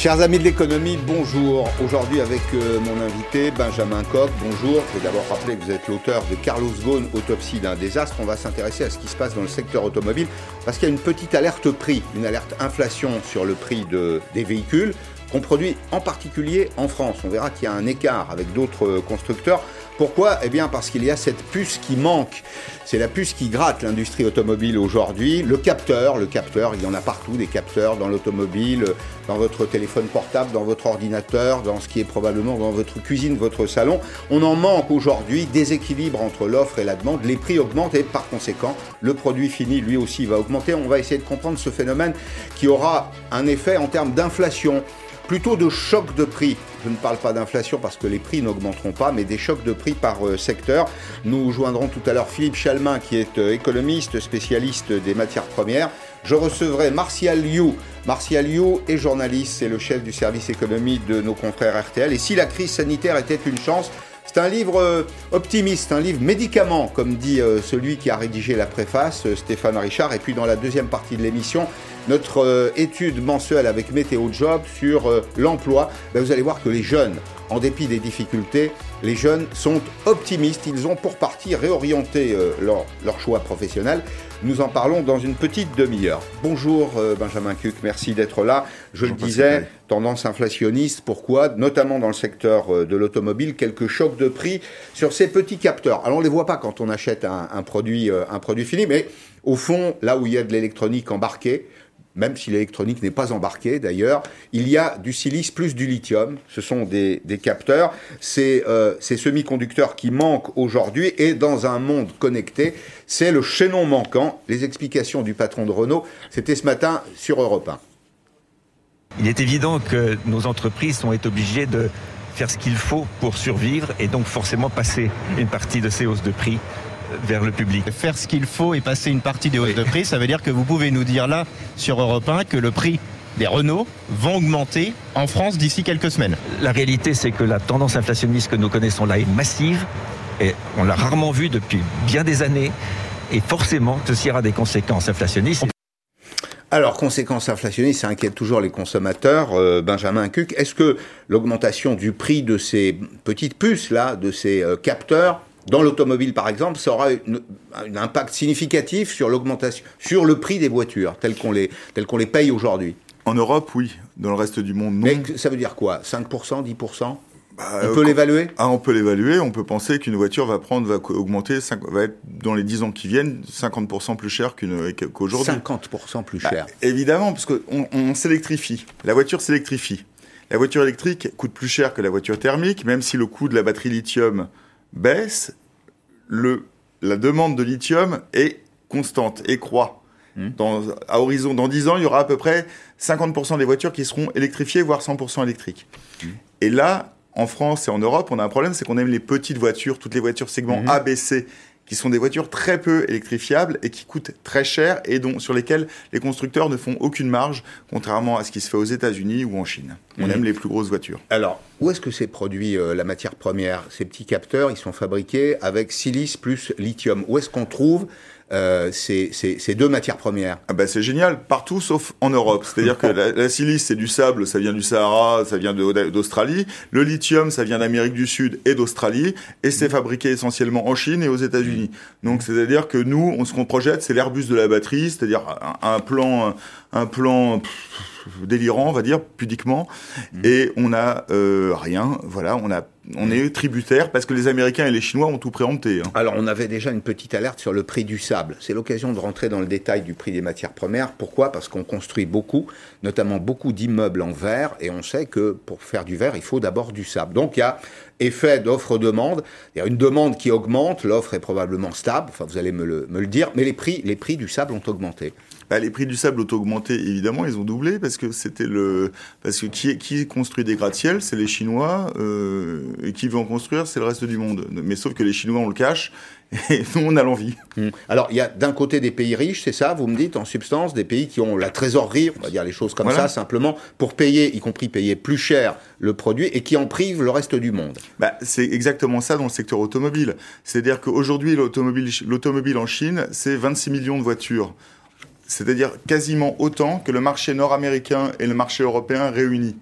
Chers amis de l'économie, bonjour. Aujourd'hui avec euh, mon invité Benjamin Koch, bonjour. Je vais d'abord rappeler que vous êtes l'auteur de Carlos Ghosn, Autopsie d'un désastre. On va s'intéresser à ce qui se passe dans le secteur automobile parce qu'il y a une petite alerte prix, une alerte inflation sur le prix de, des véhicules qu'on produit en particulier en France. On verra qu'il y a un écart avec d'autres constructeurs. Pourquoi? Eh bien parce qu'il y a cette puce qui manque. C'est la puce qui gratte l'industrie automobile aujourd'hui. Le capteur, le capteur, il y en a partout des capteurs dans l'automobile, dans votre téléphone portable, dans votre ordinateur, dans ce qui est probablement dans votre cuisine, votre salon. On en manque aujourd'hui, déséquilibre entre l'offre et la demande, les prix augmentent et par conséquent, le produit fini lui aussi va augmenter. On va essayer de comprendre ce phénomène qui aura un effet en termes d'inflation plutôt de choc de prix. Je ne parle pas d'inflation parce que les prix n'augmenteront pas, mais des chocs de prix par euh, secteur. Nous joindrons tout à l'heure Philippe Chalmin, qui est euh, économiste, spécialiste des matières premières. Je recevrai Martial Liu. Martial Liu est journaliste, c'est le chef du service économie de nos confrères RTL. Et si la crise sanitaire était une chance, c'est un livre euh, optimiste, un livre médicament, comme dit celui qui a rédigé la préface, Stéphane Richard. Et puis dans la deuxième partie de l'émission, notre étude mensuelle avec Météo Job sur l'emploi. Ben, vous allez voir que les jeunes, en dépit des difficultés, les jeunes sont optimistes. Ils ont pour partie réorienté leur, leur choix professionnel. Nous en parlons dans une petite demi-heure. Bonjour Benjamin Cuc, merci d'être là. Je le disais, tendance inflationniste. Pourquoi? Notamment dans le secteur euh, de l'automobile, quelques chocs de prix sur ces petits capteurs. Alors on ne les voit pas quand on achète un, produit, euh, un produit fini, mais au fond, là où il y a de l'électronique embarquée, même si l'électronique n'est pas embarquée d'ailleurs, il y a du silice plus du lithium. Ce sont des, capteurs. C'est euh, ces semi-conducteurs qui manquent aujourd'hui et dans un monde connecté, c'est le chaînon manquant. Les explications du patron de Renault, c'était ce matin sur Europe 1. Il est évident que nos entreprises sont obligées de faire ce qu'il faut pour survivre et donc forcément passer une partie de ces hausses de prix vers le public. Faire ce qu'il faut et passer une partie des hausses de prix, ça veut dire que vous pouvez nous dire là, sur Europe 1, que le prix des Renault vont augmenter en France d'ici quelques semaines. La réalité, c'est que la tendance inflationniste que nous connaissons là est massive et on l'a rarement vue depuis bien des années et forcément, ceci aura des conséquences inflationnistes. Alors, conséquences inflationnistes, ça inquiète toujours les consommateurs. Euh, Benjamin Cuc, est-ce que l'augmentation du prix de ces petites puces-là, de ces euh, capteurs, dans l'automobile par exemple, ça aura un impact significatif sur l'augmentation, sur le prix des voitures, tel qu'on les, tel qu'on les paye aujourd'hui En Europe, oui. Dans le reste du monde, non. Mais ça veut dire quoi? 5%, 10% bah, on peut l'évaluer? ah, On peut l'évaluer. On peut penser qu'une voiture va prendre, va augmenter, va être dans les 10 ans qui viennent 50% plus cher qu'aujourd'hui. 50% plus cher. Bah, évidemment, parce qu'on on s'électrifie. La voiture s'électrifie. La voiture électrique coûte plus cher que la voiture thermique, même si le coût de la batterie lithium baisse, le, la demande de lithium est constante et croît. Mmh. Dans, à horizon, dans 10 ans, il y aura à peu près 50% des voitures qui seront électrifiées, voire 100% électriques. Mmh. Et là, en France et en Europe, on a un problème, c'est qu'on aime les petites voitures, toutes les voitures segment mhm. A, B, C, qui sont des voitures très peu électrifiables et qui coûtent très cher et dont, sur lesquelles les constructeurs ne font aucune marge, contrairement à ce qui se fait aux États-Unis ou en Chine. On mhm. aime les plus grosses voitures. Alors, où est-ce que c'est produit euh, la matière première? Ces petits capteurs, ils sont fabriqués avec silice plus lithium. Où est-ce qu'on trouve euh, ces, deux matières premières ah bah C'est génial, partout sauf en Europe. C'est-à-dire que la, silice, c'est du sable, ça vient du Sahara, ça vient d'Australie. Le lithium, ça vient d'Amérique du Sud et d'Australie. Et c'est fabriqué essentiellement en Chine et aux États-Unis. Donc c'est-à-dire que nous, on, ce qu'on projette, c'est l'Airbus de la batterie, c'est-à-dire un, plan... Un plan délirant, on va dire, pudiquement. Et on n'a euh, rien. Voilà, on a on est tributaire parce que les Américains et les Chinois ont tout préempté. Hein. Alors, on avait déjà une petite alerte sur le prix du sable. C'est l'occasion de rentrer dans le détail du prix des matières premières. Pourquoi? Parce qu'on construit beaucoup, notamment beaucoup d'immeubles en verre, et on sait que pour faire du verre, il faut d'abord du sable. Donc, il y a effet d'offre-demande. Il y a une demande qui augmente, l'offre est probablement stable, enfin, vous allez me le, me le dire, mais les prix, les prix du sable ont augmenté. Bah, les prix du sable ont augmenté, évidemment, ils ont doublé parce que c'était le parce que qui, qui construit des gratte-ciel, c'est les Chinois euh, et qui veut en construire, c'est le reste du monde. Mais sauf que les Chinois on le cache et nous on a l'envie. Hmm. Alors il y a d'un côté des pays riches, c'est ça, vous me dites en substance, des pays qui ont la trésorerie, on va dire les choses comme ça simplement, pour payer, y compris payer plus cher le produit et qui en privent le reste du monde. Bah, c'est exactement ça dans le secteur automobile. C'est-à-dire qu'aujourd'hui l'automobile en Chine, c'est 26 millions de voitures c'est-à-dire quasiment autant que le marché nord-américain et le marché européen réunis.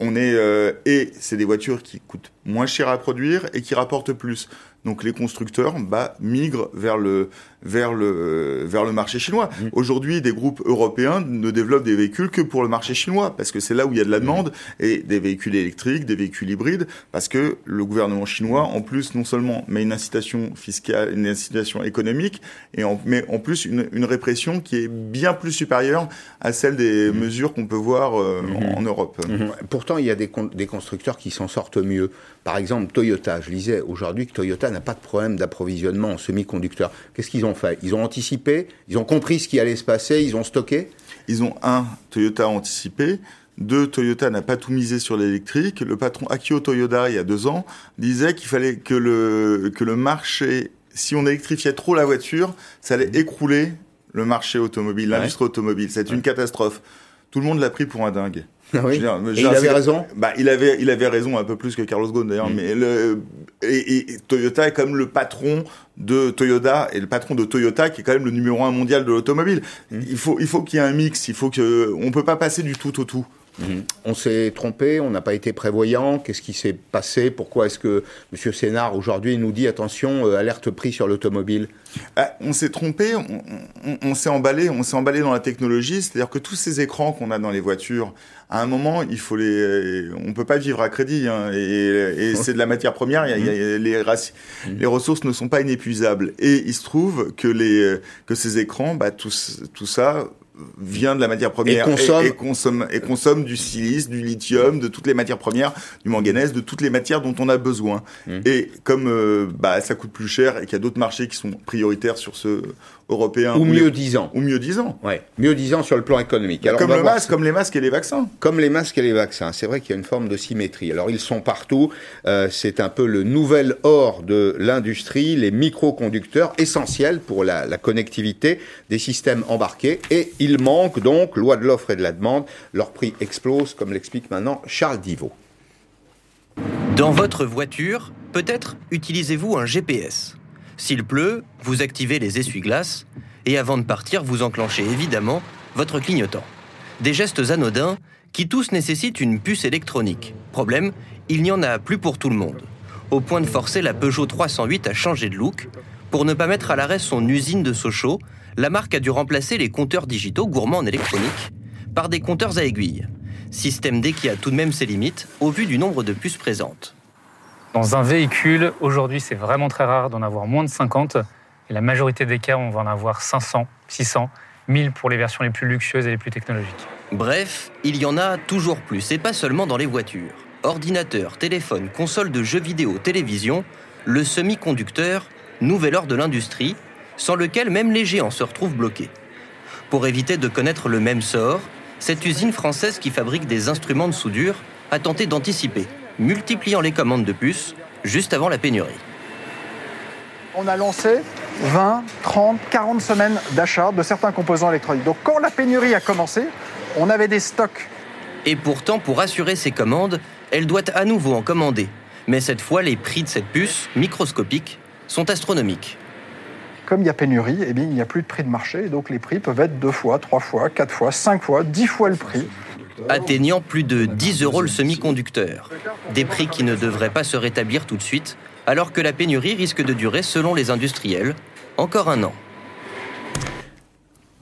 on est euh, et c'est des voitures qui coûtent moins cher à produire et qui rapportent plus. Donc les constructeurs bah, migrent vers le vers le vers le marché chinois. Mmh. Aujourd'hui, des groupes européens ne développent des véhicules que pour le marché chinois parce que c'est là où il y a de la demande et des véhicules électriques, des véhicules hybrides parce que le gouvernement chinois en plus non seulement met une incitation fiscale, une incitation économique et en, mais en plus une, une répression qui est bien plus supérieure à celle des mmh. mesures qu'on peut voir euh, mmh. en, Europe. Pourtant, il y a des, des constructeurs qui s'en sortent mieux. Par exemple, Toyota. Je lisais aujourd'hui que Toyota n'a pas de problème d'approvisionnement en semi-conducteurs. Qu'est-ce qu'ils ont fait Ils ont anticipé, ils ont compris ce qui allait se passer, ils ont stocké Ils ont, un, Toyota a anticipé. Deux, Toyota n'a pas tout misé sur l'électrique. Le patron Akio Toyoda, il y a deux ans, disait qu'il fallait que le, que le marché, si on électrifiait trop la voiture, ça allait écrouler le marché automobile, l'industrie automobile. C'est une catastrophe. Tout le monde l'a pris pour un dingue. Ah oui. Dire, et il avait raison. Bah, il avait, il avait raison un peu plus que Carlos Ghosn d'ailleurs. Mm. Mais le, et, et, Toyota est comme le patron de Toyota et le patron de Toyota qui est quand même le numéro un mondial de l'automobile. Mm. Il faut, il faut qu'il y ait un mix. Il faut que, on peut pas passer du tout au tout. Mhm. On s'est trompé, on n'a pas été prévoyant. Qu'est-ce qui s'est passé? Pourquoi est-ce que M. Sénard aujourd'hui nous dit attention, euh, alerte prix sur l'automobile? Bah, On s'est trompé, on, s'est emballé, on s'est emballé dans la technologie. C'est-à-dire que tous ces écrans qu'on a dans les voitures, à un moment, il faut les, on peut pas vivre à crédit. Hein, et, c'est de la matière première. Y a, les, les ressources ne sont pas inépuisables. Et il se trouve que les, que ces écrans, bah, tout, tout ça vient de la matière première et consomme, et, consomme, et consomme du silice, du lithium, de toutes les matières premières, du manganèse, de toutes les matières dont on a besoin. Mmh. Et comme euh, bah, ça coûte plus cher et qu'il y a d'autres marchés qui sont prioritaires sur ce européen. Ou mieux disant. Ou mieux disant. Ouais. Mieux disant sur le plan économique. Alors, comme le masque, comme les masques et les vaccins. Comme les masques et les vaccins. C'est vrai qu'il y a une forme de symétrie. Alors ils sont partout. Euh, c'est un peu le nouvel or de l'industrie, les microconducteurs essentiels pour la, la, connectivité des systèmes embarqués. Et il manque donc, loi de l'offre et de la demande, leur prix explose, comme l'explique maintenant Charles Divot. Dans votre voiture, peut-être utilisez-vous un GPS. S'il pleut, vous activez les essuie-glaces et avant de partir, vous enclenchez évidemment votre clignotant. Des gestes anodins qui tous nécessitent une puce électronique. Problème, il n'y en a plus pour tout le monde. Au point de forcer la Peugeot 308 à changer de look. Pour ne pas mettre à l'arrêt son usine de Sochaux, la marque a dû remplacer les compteurs digitaux gourmands en électronique par des compteurs à aiguilles. Système D qui a tout de même ses limites au vu du nombre de puces présentes. Dans un véhicule, aujourd'hui, c'est vraiment très rare d'en avoir moins de 50. Et la majorité des cas, on va en avoir 500, 600, 1000 pour les versions les plus luxueuses et les plus technologiques. Bref, il y en a toujours plus, et pas seulement dans les voitures. Ordinateur, téléphone, console de jeux vidéo, télévision, le semi-conducteur, nouvel or de l'industrie, sans lequel même les géants se retrouvent bloqués. Pour éviter de connaître le même sort, cette usine française qui fabrique des instruments de soudure a tenté d'anticiper multipliant les commandes de puces juste avant la pénurie. On a lancé 20, 30, 40 semaines d'achat de certains composants électroniques. Donc quand la pénurie a commencé, on avait des stocks. Et pourtant, pour assurer ces commandes, elle doit à nouveau en commander. Mais cette fois, les prix de cette puce, microscopique, sont astronomiques. Comme il y a pénurie, eh bien, il n'y a plus de prix de marché, donc les prix peuvent être deux fois, trois fois, quatre fois, cinq fois, dix fois le prix atteignant plus de 10 euros le semi-conducteur. Des prix qui ne devraient pas se rétablir tout de suite, alors que la pénurie risque de durer, selon les industriels, encore un an.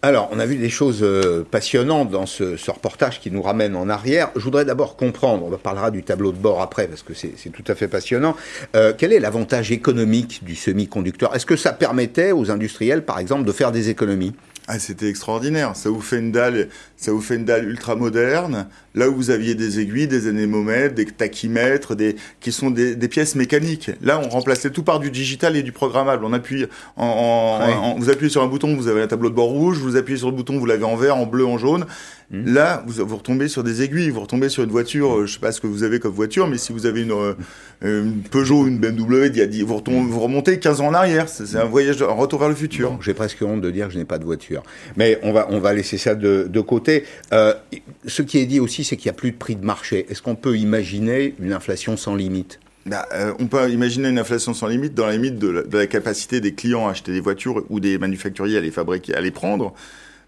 Alors, on a vu des choses euh, passionnantes dans ce, reportage qui nous ramène en arrière. Je voudrais d'abord comprendre, on parlera du tableau de bord après parce que c'est tout à fait passionnant, euh, quel est l'avantage économique du semi-conducteur? Est-ce que ça permettait aux industriels, par exemple, de faire des économies? Ah, c'était extraordinaire. Ça vous fait une dalle, ça vous fait une dalle ultra moderne. Là où vous aviez des aiguilles, des anémomètres, des tachymètres, des qui sont des, pièces mécaniques. Là, on remplaçait tout par du digital et du programmable. On appuie, en, vous appuyez sur un bouton, vous avez un tableau de bord rouge. Vous appuyez sur le bouton, vous l'avez en vert, en bleu, en jaune. Hmm. Là, vous, vous retombez sur des aiguilles, vous retombez sur une voiture, euh, je sais pas ce que vous avez comme voiture, mais si vous avez une, euh, une Peugeot, une BMW, vous, retombez, vous remontez 15 ans en arrière. C'est un voyage, un retour vers le futur. J'ai presque honte de dire que je n'ai pas de voiture. Mais on va, on va laisser ça de, de côté. Euh, ce qui est dit aussi, c'est qu'il n'y a plus de prix de marché. Est-ce qu'on peut imaginer une inflation sans limite? Bah, euh, on peut imaginer une inflation sans limite dans la limite de la, capacité des clients à acheter des voitures ou des manufacturiers à les fabriquer, à les prendre.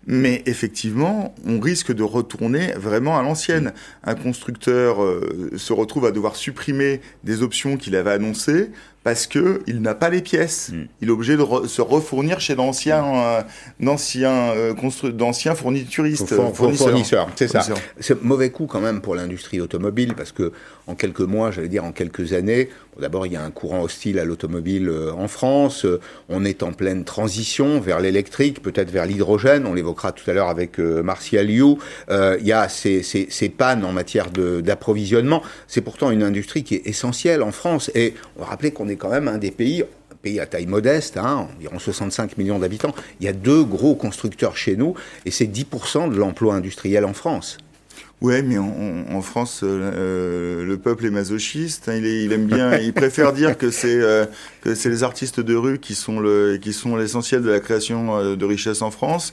Mais effectivement, on risque de retourner vraiment à l'ancienne. Un constructeur euh, se retrouve à devoir supprimer des options qu'il avait annoncées parce que il n'a pas les pièces. Mm. Il est obligé de re- se refournir chez d'anciens, euh, d'anciens, euh, d'anciens fournituristes, Four- four- fournisseurs. fournisseurs, c'est ça. C'est mauvais coup quand même pour l'industrie automobile parce que en quelques mois, j'allais dire en quelques années, bon, d'abord il y a un courant hostile à l'automobile euh, en France. Euh, on est en pleine transition vers l'électrique, peut-être vers l'hydrogène. On l'évoquera tout à l'heure avec euh, Martial You. Euh, il y a ces, ces, ces pannes en matière d'approvisionnement. C'est pourtant une industrie qui est essentielle en France et on va rappeler qu'on est quand même un des pays un pays à taille modeste, hein, environ 65 millions d'habitants. Il y a deux gros constructeurs chez nous et c'est 10% de l'emploi industriel en France. Ouais, mais en, en France, euh, euh, le peuple est masochiste. hein, il, est- il aime bien, il préfère dire que c'est euh, que c'est les artistes de rue qui sont le qui sont l'essentiel de la création de richesse en France.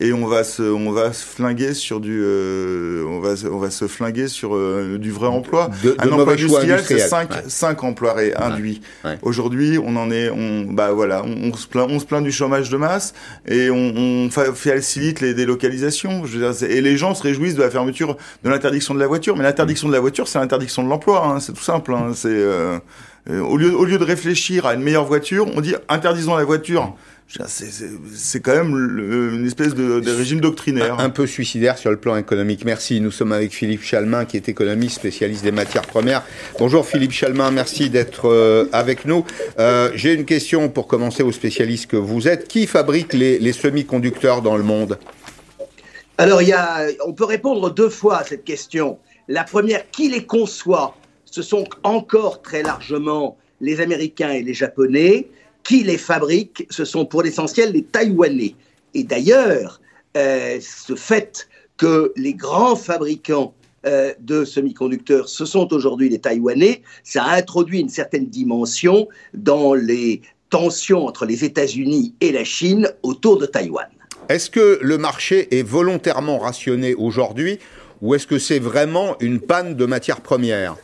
Et on va se on va se flinguer sur du euh, on va on va se flinguer sur euh, du vrai emploi. De, de Un emploi industriel, c'est industriels. 5 Ouais. cinq emplois ré- induits. ouais. Aujourd'hui, on en est, on, bah voilà, on, on se plaint, on se plaint du chômage de masse et on, on fa- facilite les délocalisations. Je veux dire, c'est- et les gens se réjouissent de la fermeture, de l'interdiction de la voiture, mais l'interdiction de la voiture, c'est l'interdiction de l'emploi. hein, c'est tout simple. hein, c'est euh, au lieu, au lieu de réfléchir à une meilleure voiture, on dit interdisons la voiture. C'est quand même le- une espèce de, de régime doctrinaire. Un peu suicidaire sur le plan économique. Merci. Nous sommes avec Philippe Chalmin, qui est économiste, spécialiste des matières premières. Bonjour Philippe Chalmin, merci d'être euh, avec nous. Euh, J'ai une question pour commencer aux spécialistes que vous êtes. Qui fabrique les, les semi-conducteurs dans le monde? Alors, il y a, on peut répondre deux fois à cette question. La première, qui les conçoit? Ce sont encore très largement les Américains et les Japonais. Qui les fabrique Ce sont pour l'essentiel les Taïwanais. Et d'ailleurs, euh, ce fait que les grands fabricants euh, de semi-conducteurs, ce sont aujourd'hui les Taïwanais, ça a introduit une certaine dimension dans les tensions entre les États-Unis et la Chine autour de Taïwan. Est-ce que le marché est volontairement rationné aujourd'hui ou est-ce que c'est vraiment une panne de matières premières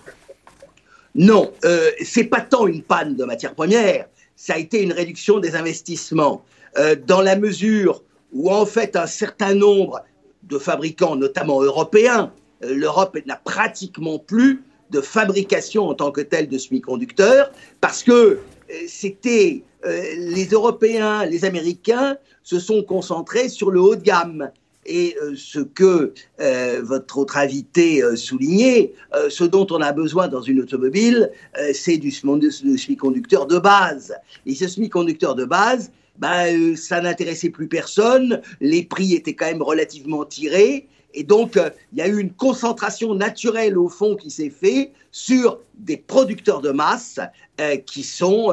Non, euh, c'est pas tant une panne de matières premières, ça a été une réduction des investissements, euh, dans la mesure où en fait un certain nombre de fabricants, notamment européens, euh, l'Europe n'a pratiquement plus de fabrication en tant que telle de semi-conducteurs, parce que euh, c'était les Européens, les Américains se sont concentrés sur le haut de gamme. Et euh, ce que euh, votre autre invité euh, soulignait, euh, ce dont on a besoin dans une automobile, euh, c'est du semi- du semi-conducteur de base. Et ce semi-conducteur de base, ben, ça n'intéressait plus personne, les prix étaient quand même relativement tirés, et donc il y a eu une concentration naturelle au fond qui s'est faite sur des producteurs de masse qui sont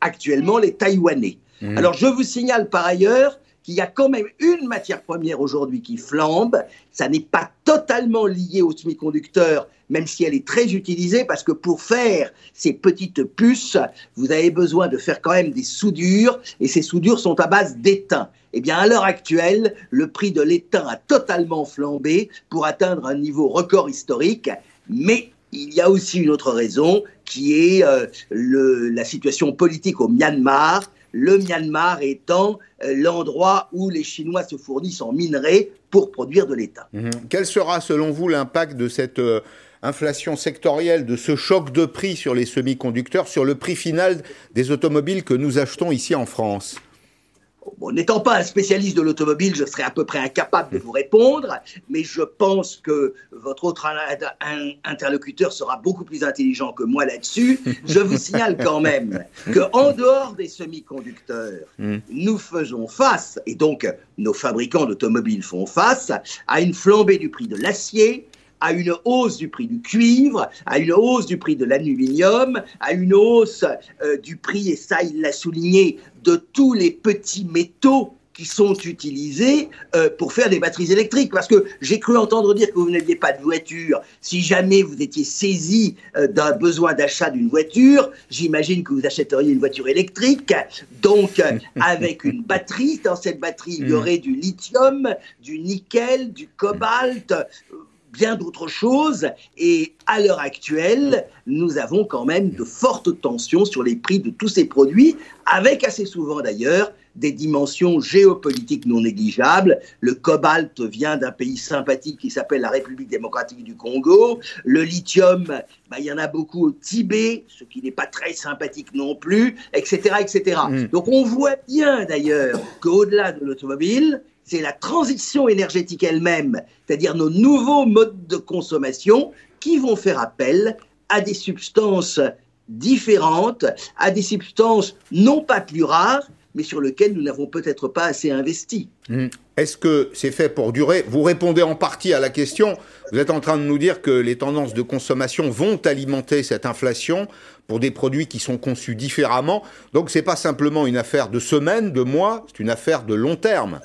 actuellement les Taïwanais. Mhm. Alors je vous signale par ailleurs qu'il y a quand même une matière première aujourd'hui qui flambe. Ça n'est pas totalement lié aux semi-conducteurs, même si elle est très utilisée, parce que pour faire ces petites puces, vous avez besoin de faire quand même des soudures, et ces soudures sont à base d'étain. Eh bien, à l'heure actuelle, le prix de l'étain a totalement flambé pour atteindre un niveau record historique, mais il y a aussi une autre raison qui est euh, la situation politique au Myanmar. Le Myanmar étant euh, l'endroit où les Chinois se fournissent en minerais pour produire de l'étain. Mhm. Quel sera selon vous l'impact de cette euh, inflation sectorielle, de ce choc de prix sur les semi-conducteurs, sur le prix final des automobiles que nous achetons ici en France? Bon, N'étant pas un spécialiste de l'automobile, je serais à peu près incapable de vous répondre, mais je pense que votre autre in- in- interlocuteur sera beaucoup plus intelligent que moi là-dessus. Je vous signale quand même qu'en dehors des semi-conducteurs, Mm. nous faisons face, et donc nos fabricants d'automobiles font face, à une flambée du prix de l'acier, à une hausse du prix du cuivre, à une hausse du prix de l'aluminium, à une hausse euh, du prix, et ça il l'a souligné, de tous les petits métaux qui sont utilisés euh, pour faire des batteries électriques. Parce que j'ai cru entendre dire que vous n'aviez pas de voiture. Si jamais vous étiez saisi euh, d'un besoin d'achat d'une voiture, j'imagine que vous achèteriez une voiture électrique. Donc, euh, avec une batterie, dans cette batterie, il y aurait du lithium, du nickel, du cobalt. Bien d'autres choses. Et à l'heure actuelle, nous avons quand même de fortes tensions sur les prix de tous ces produits, avec assez souvent d'ailleurs des dimensions géopolitiques non négligeables. Le cobalt vient d'un pays sympathique qui s'appelle la République démocratique du Congo. Le lithium, bah, il y en a beaucoup au Tibet, ce qui n'est pas très sympathique non plus, etc. etc. Mm. Donc on voit bien d'ailleurs qu'au-delà de l'automobile, c'est la transition énergétique elle-même, c'est-à-dire nos nouveaux modes de consommation qui vont faire appel à des substances différentes, à des substances non pas plus rares, mais sur lesquelles nous n'avons peut-être pas assez investi. Hmm. Est-ce que c'est fait pour durer? Vous répondez en partie à la question. Vous êtes en train de nous dire que les tendances de consommation vont alimenter cette inflation pour des produits qui sont conçus différemment. Donc ce n'est pas simplement une affaire de semaines, de mois, c'est une affaire de long terme.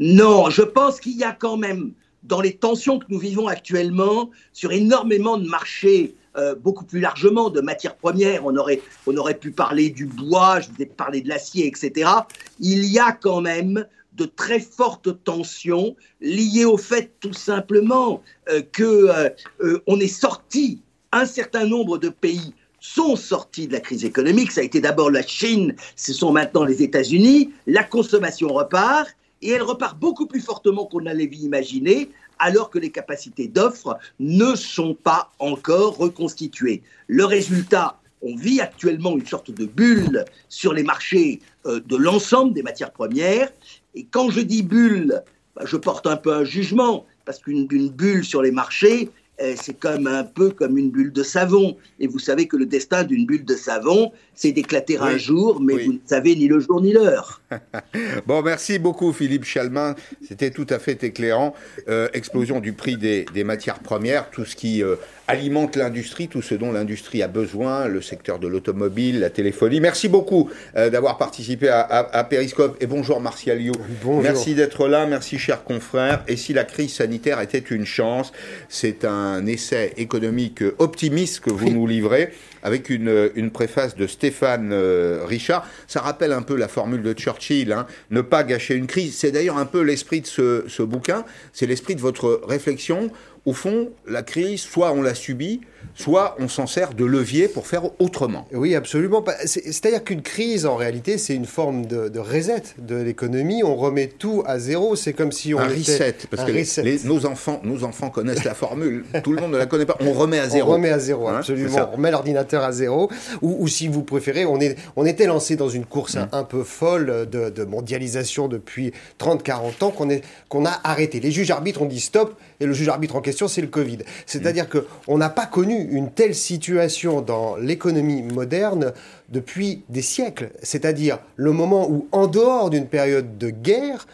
Non, je pense qu'il y a quand même, dans les tensions que nous vivons actuellement, sur énormément de marchés, euh, beaucoup plus largement de matières premières, on aurait, on aurait pu parler du bois, je vous ai parlé de l'acier, etc. Il y a quand même de très fortes tensions liées au fait tout simplement euh, que euh, on est sorti, un certain nombre de pays sont sortis de la crise économique. Ça a été d'abord la Chine, ce sont maintenant les États-Unis. La consommation repart et elle repart beaucoup plus fortement qu'on l'avait imaginer, alors que les capacités d'offre ne sont pas encore reconstituées. Le résultat, on vit actuellement une sorte de bulle sur les marchés euh, de l'ensemble des matières premières, et quand je dis bulle, bah, je porte un peu un jugement, parce qu'une bulle sur les marchés, c'est comme un peu comme une bulle de savon. Et vous savez que le destin d'une bulle de savon, c'est d'éclater un jour, mais vous ne savez ni le jour ni l'heure. bon, merci beaucoup Philippe Chalmin. C'était tout à fait éclairant. Euh, explosion du prix des, matières premières, tout ce qui euh, alimente l'industrie, tout ce dont l'industrie a besoin, le secteur de l'automobile, la téléphonie. Merci beaucoup d'avoir participé à, Périscope. Et bonjour Martial You. Bonjour. Merci d'être là, merci chers confrères. Et si la crise sanitaire était une chance, c'est un un essai économique optimiste que vous nous livrez, avec une, une, préface de Stéphane euh, Richard. Ça rappelle un peu la formule de Churchill, hein, ne pas gâcher une crise. C'est d'ailleurs un peu l'esprit de ce, ce bouquin, c'est l'esprit de votre réflexion. Au fond, la crise, soit on l'a subie, soit on s'en sert de levier pour faire autrement. Oui, absolument. C'est-à-dire qu'une crise, en réalité, c'est une forme de, reset de l'économie. On remet tout à zéro. C'est comme si on un reset, parce que nos enfants, nos enfants connaissent la formule. tout le monde ne la connaît pas. On remet à zéro. On remet à zéro, hein, absolument. On remet l'ordinateur à zéro. Ou, si vous préférez, on, est, on était lancé dans une course mm. un, peu folle de, mondialisation depuis 30-40 ans qu'on qu'on a arrêté. Les juges arbitres ont dit stop, et le juge arbitre en question, c'est le Covid. C'est-à-dire mm. qu'on n'a pas connu une telle situation dans l'économie moderne depuis des siècles. C'est-à-dire le moment où, en dehors d'une période de guerre,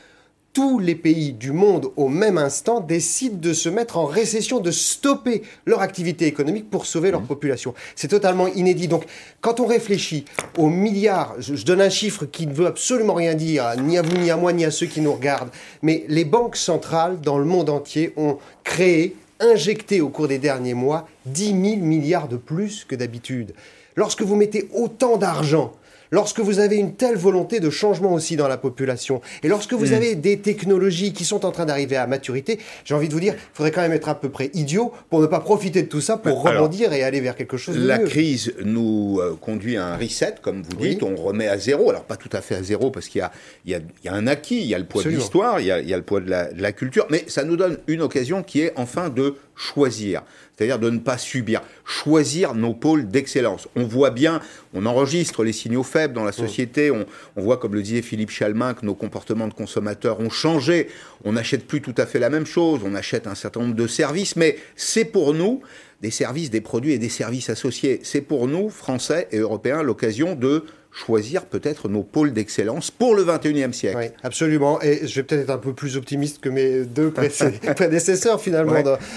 tous les pays du monde au même instant décident de se mettre en récession, de stopper leur activité économique pour sauver leur mmh. population. C'est totalement inédit. Donc quand on réfléchit aux milliards, je, donne un chiffre qui ne veut absolument rien dire, ni à vous, ni à moi, ni à ceux qui nous regardent, mais les banques centrales dans le monde entier ont créé injecté au cours des derniers mois 10 000 milliards de plus que d'habitude. Lorsque vous mettez autant d'argent lorsque vous avez une telle volonté de changement aussi dans la population, et lorsque vous mm. avez des technologies qui sont en train d'arriver à maturité, j'ai envie de vous dire, il faudrait quand même être à peu près idiot pour ne pas profiter de tout ça pour rebondir et aller vers quelque chose de la mieux. La crise nous euh, conduit à un reset, comme vous dites, on remet à zéro, alors pas tout à fait à zéro parce qu'il y, a, un acquis, il y a le poids de l'histoire, il, y a le poids de la culture, mais ça nous donne une occasion qui est enfin de choisir c'est-à-dire de ne pas subir, choisir nos pôles d'excellence. On voit bien, on enregistre les signaux faibles dans la société, on, voit, comme le disait Philippe Chalmin, que nos comportements de consommateurs ont changé, on n'achète plus tout à fait la même chose, on achète un certain nombre de services, mais c'est pour nous des services, des produits et des services associés. C'est pour nous, Français et Européens, l'occasion de choisir peut-être nos pôles d'excellence pour le 21e siècle. Oui, absolument. Et je vais peut-être être un peu plus optimiste que mes deux prédécesseurs finalement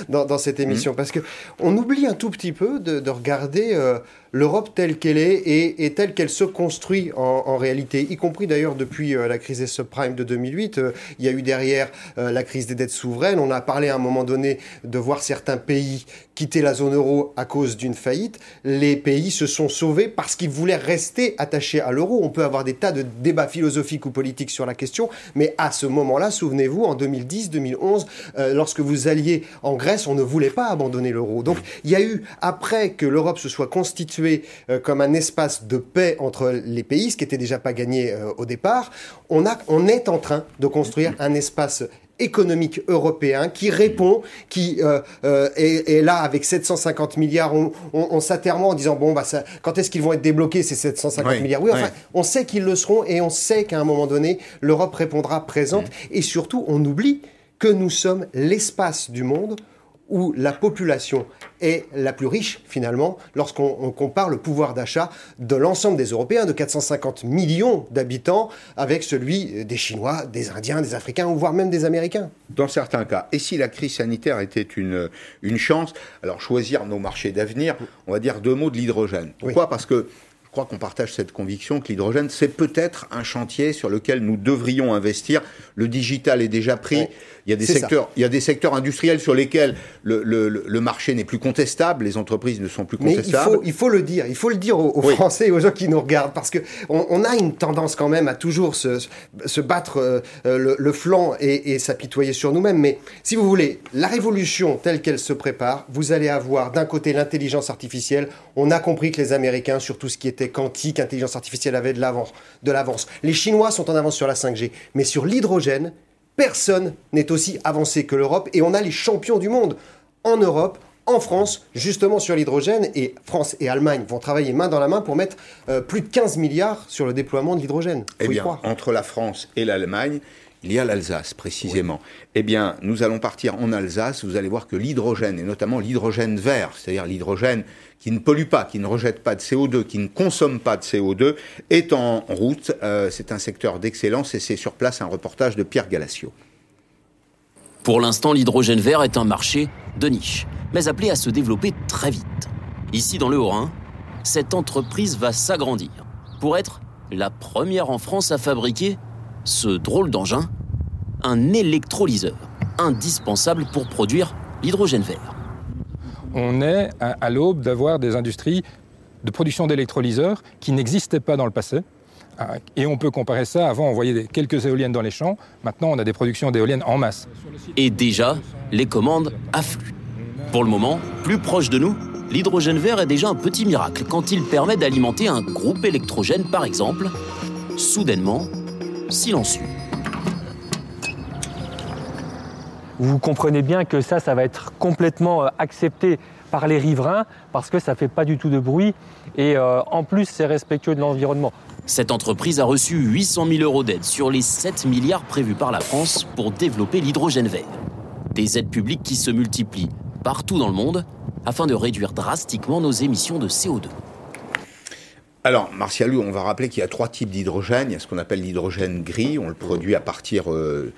dans, cette émission, mmh. parce que on oublie un tout petit peu de, regarder euh, l'Europe telle qu'elle est et, telle qu'elle se construit en, réalité, y compris d'ailleurs depuis euh, la crise des subprimes de 2008. Euh, il y a eu derrière la crise des dettes souveraines. On a parlé à un moment donné de voir certains pays quitter la zone euro à cause d'une faillite. Les pays se sont sauvés parce qu'ils voulaient rester attachés à l'euro. On peut avoir des tas de débats philosophiques ou politiques sur la question, mais à ce moment-là, souvenez-vous, en 2010, 2011, euh, lorsque vous alliez en Grèce, on ne voulait pas abandonner l'euro. Donc il y a eu, après que l'Europe se soit constituée euh, comme un espace de paix entre les pays, ce qui n'était déjà pas gagné euh, au départ, on est en train de construire un espace économique européen qui répond, qui euh, euh, est, là avec 750 milliards. On, on, en disant bon bah ça, quand est-ce qu'ils vont être débloqués ces 750 milliards? Oui, enfin, on sait qu'ils le seront et on sait qu'à un moment donné l'Europe répondra présente. Et surtout, on oublie que nous sommes l'espace du monde où la population est la plus riche finalement lorsqu'on compare le pouvoir d'achat de l'ensemble des Européens, de 450 millions d'habitants, avec celui des Chinois, des Indiens, des Africains, ou voire même des Américains. Dans certains cas. Et si la crise sanitaire était une, une chance, alors choisir nos marchés d'avenir, on va dire deux mots de l'hydrogène. Pourquoi? Parce que crois qu'on partage cette conviction que l'hydrogène, c'est peut-être un chantier sur lequel nous devrions investir. Le digital est déjà pris. Il y a des secteurs, il y a des secteurs industriels sur lesquels le, le, le marché n'est plus contestable, les entreprises ne sont plus contestables. Mais il faut, il faut le dire, il faut le dire aux, Français et aux gens qui nous regardent, parce que on, a une tendance quand même à toujours se, se battre euh, le, le, flanc et, et s'apitoyer sur nous-mêmes. Mais si vous voulez, la révolution telle qu'elle se prépare, vous allez avoir d'un côté l'intelligence artificielle. On a compris que les Américains, sur tout ce qui était quantique, intelligence artificielle, de l'avance. De l'avance. Les Chinois sont en avance sur la 5G, mais sur l'hydrogène, Personne n'est aussi avancé que l'Europe et on a les champions du monde en Europe, en France, justement sur l'hydrogène. Et France et Allemagne vont travailler main dans la main pour mettre euh, plus de 15 milliards sur le déploiement de l'hydrogène. Eh bien, entre la France et l'Allemagne, il y a l'Alsace précisément. Eh bien, nous allons partir en Alsace. Vous allez voir que l'hydrogène, et notamment l'hydrogène vert, c'est-à-dire l'hydrogène qui ne pollue pas, qui ne rejette pas de CO2, qui ne consomme pas de CO2, est en route. Euh, c'est un secteur d'excellence et c'est sur place un reportage de Pierre Galacio. Pour l'instant, l'hydrogène vert est un marché de niche, mais appelé à se développer très vite. Ici, dans le Haut-Rhin, cette entreprise va s'agrandir pour être la première en France à fabriquer ce drôle d'engin, un électrolyseur, indispensable pour produire l'hydrogène vert on est à, l'aube d'avoir des industries de production d'électrolyseurs qui n'existaient pas dans le passé. Ah, et on peut comparer ça. Avant, on voyait quelques éoliennes dans les champs. Maintenant, on a des productions d'éoliennes en masse. Et déjà, les commandes affluent. Pour le moment, plus proche de nous, l'hydrogène vert est déjà un petit miracle quand il permet d'alimenter un groupe électrogène, par exemple, soudainement silencieux. Vous comprenez bien que ça, ça va être complètement euh, accepté par les riverains parce que ça ne fait pas du tout de bruit et euh, en plus c'est respectueux de l'environnement. Cette entreprise a reçu 800 000 euros d'aide sur les 7 milliards prévus par la France pour développer l'hydrogène vert. Des aides publiques qui se multiplient partout dans le monde afin de réduire drastiquement nos émissions de CO2. Alors, Martialou, on va rappeler qu'il y a trois types d'hydrogène. Il y a ce qu'on appelle l'hydrogène gris, on le produit à partir euh,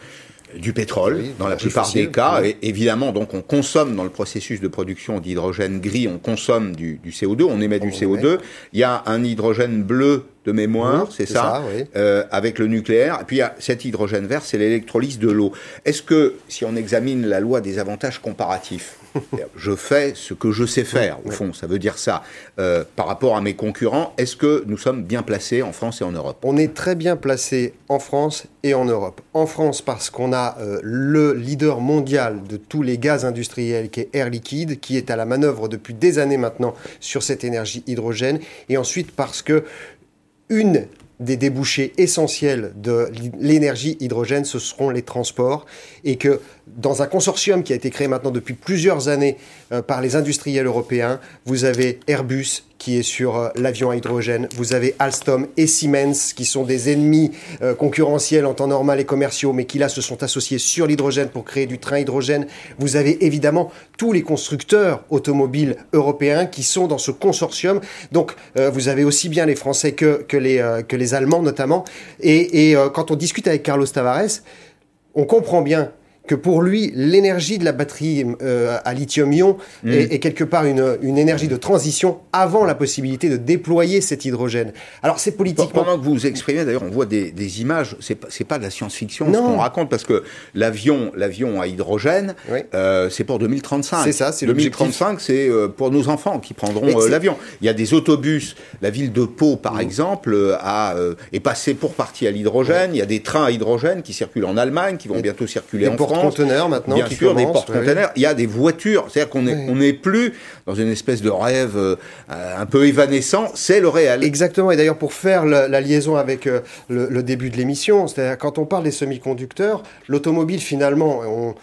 du pétrole dans la plupart des cas. Et évidemment, donc on consomme dans le processus de production d'hydrogène gris, on consomme du, CO2, on émet du CO2. Il y a un hydrogène bleu de mémoire, c'est ça, euh, avec le nucléaire. Et puis il y a cet hydrogène vert, c'est l'électrolyse de l'eau. Est-ce que, si on examine la loi des avantages comparatifs, je fais ce que je sais faire, au fond, ça veut dire ça, euh, par rapport à mes concurrents, est-ce que nous sommes bien placés en France et en Europe? On est très bien placés en France et en Europe. En France parce qu'on a euh, le leader mondial de tous les gaz industriels qui est Air Liquide, qui est à la manœuvre depuis des années maintenant sur cette énergie hydrogène, et ensuite parce que une des débouchés essentiels de l'énergie hydrogène, ce seront les transports, et que dans un consortium qui a été créé maintenant depuis plusieurs années euh, par les industriels européens, vous avez Airbus, qui est sur euh, l'avion à hydrogène. Vous avez Alstom et Siemens qui sont des ennemis euh, concurrentiels en temps normal et commerciaux, mais qui là se sont associés sur l'hydrogène pour créer du train hydrogène. Vous avez évidemment tous les constructeurs automobiles européens qui sont dans ce consortium. Donc euh, vous avez aussi bien les Français que, les, que les Allemands notamment. Et, et quand on discute avec Carlos Tavares, on comprend bien que pour lui, l'énergie de la batterie euh, à lithium-ion Mm. est, est quelque part une, une énergie de transition avant la possibilité de déployer cet hydrogène. Alors c'est politiquement... Pendant que vous vous exprimez, d'ailleurs, on voit des, des images. C'est pas, pas de la science-fiction ce qu'on raconte parce que l'avion, l'avion à hydrogène, euh, c'est pour 2035. C'est ça, c'est l'objectif. 2035, c'est euh, pour nos enfants qui prendront l'avion. Il y a des autobus. La ville de Pau, par Mm. exemple, a, est passée pour partie à l'hydrogène. Il y a des trains à hydrogène qui circulent en Allemagne, qui vont bientôt circuler en France. Porte-conteneurs maintenant Bien qui sûr, des porte-conteneurs. Il y a des voitures. C'est-à-dire qu'on n'est plus dans une espèce de rêve euh, un peu évanescent. C'est le réel. Exactement. Et d'ailleurs, pour faire la, la liaison avec euh, le, le début de l'émission, c'est-à-dire quand on parle des semi-conducteurs, l'automobile, finalement, on,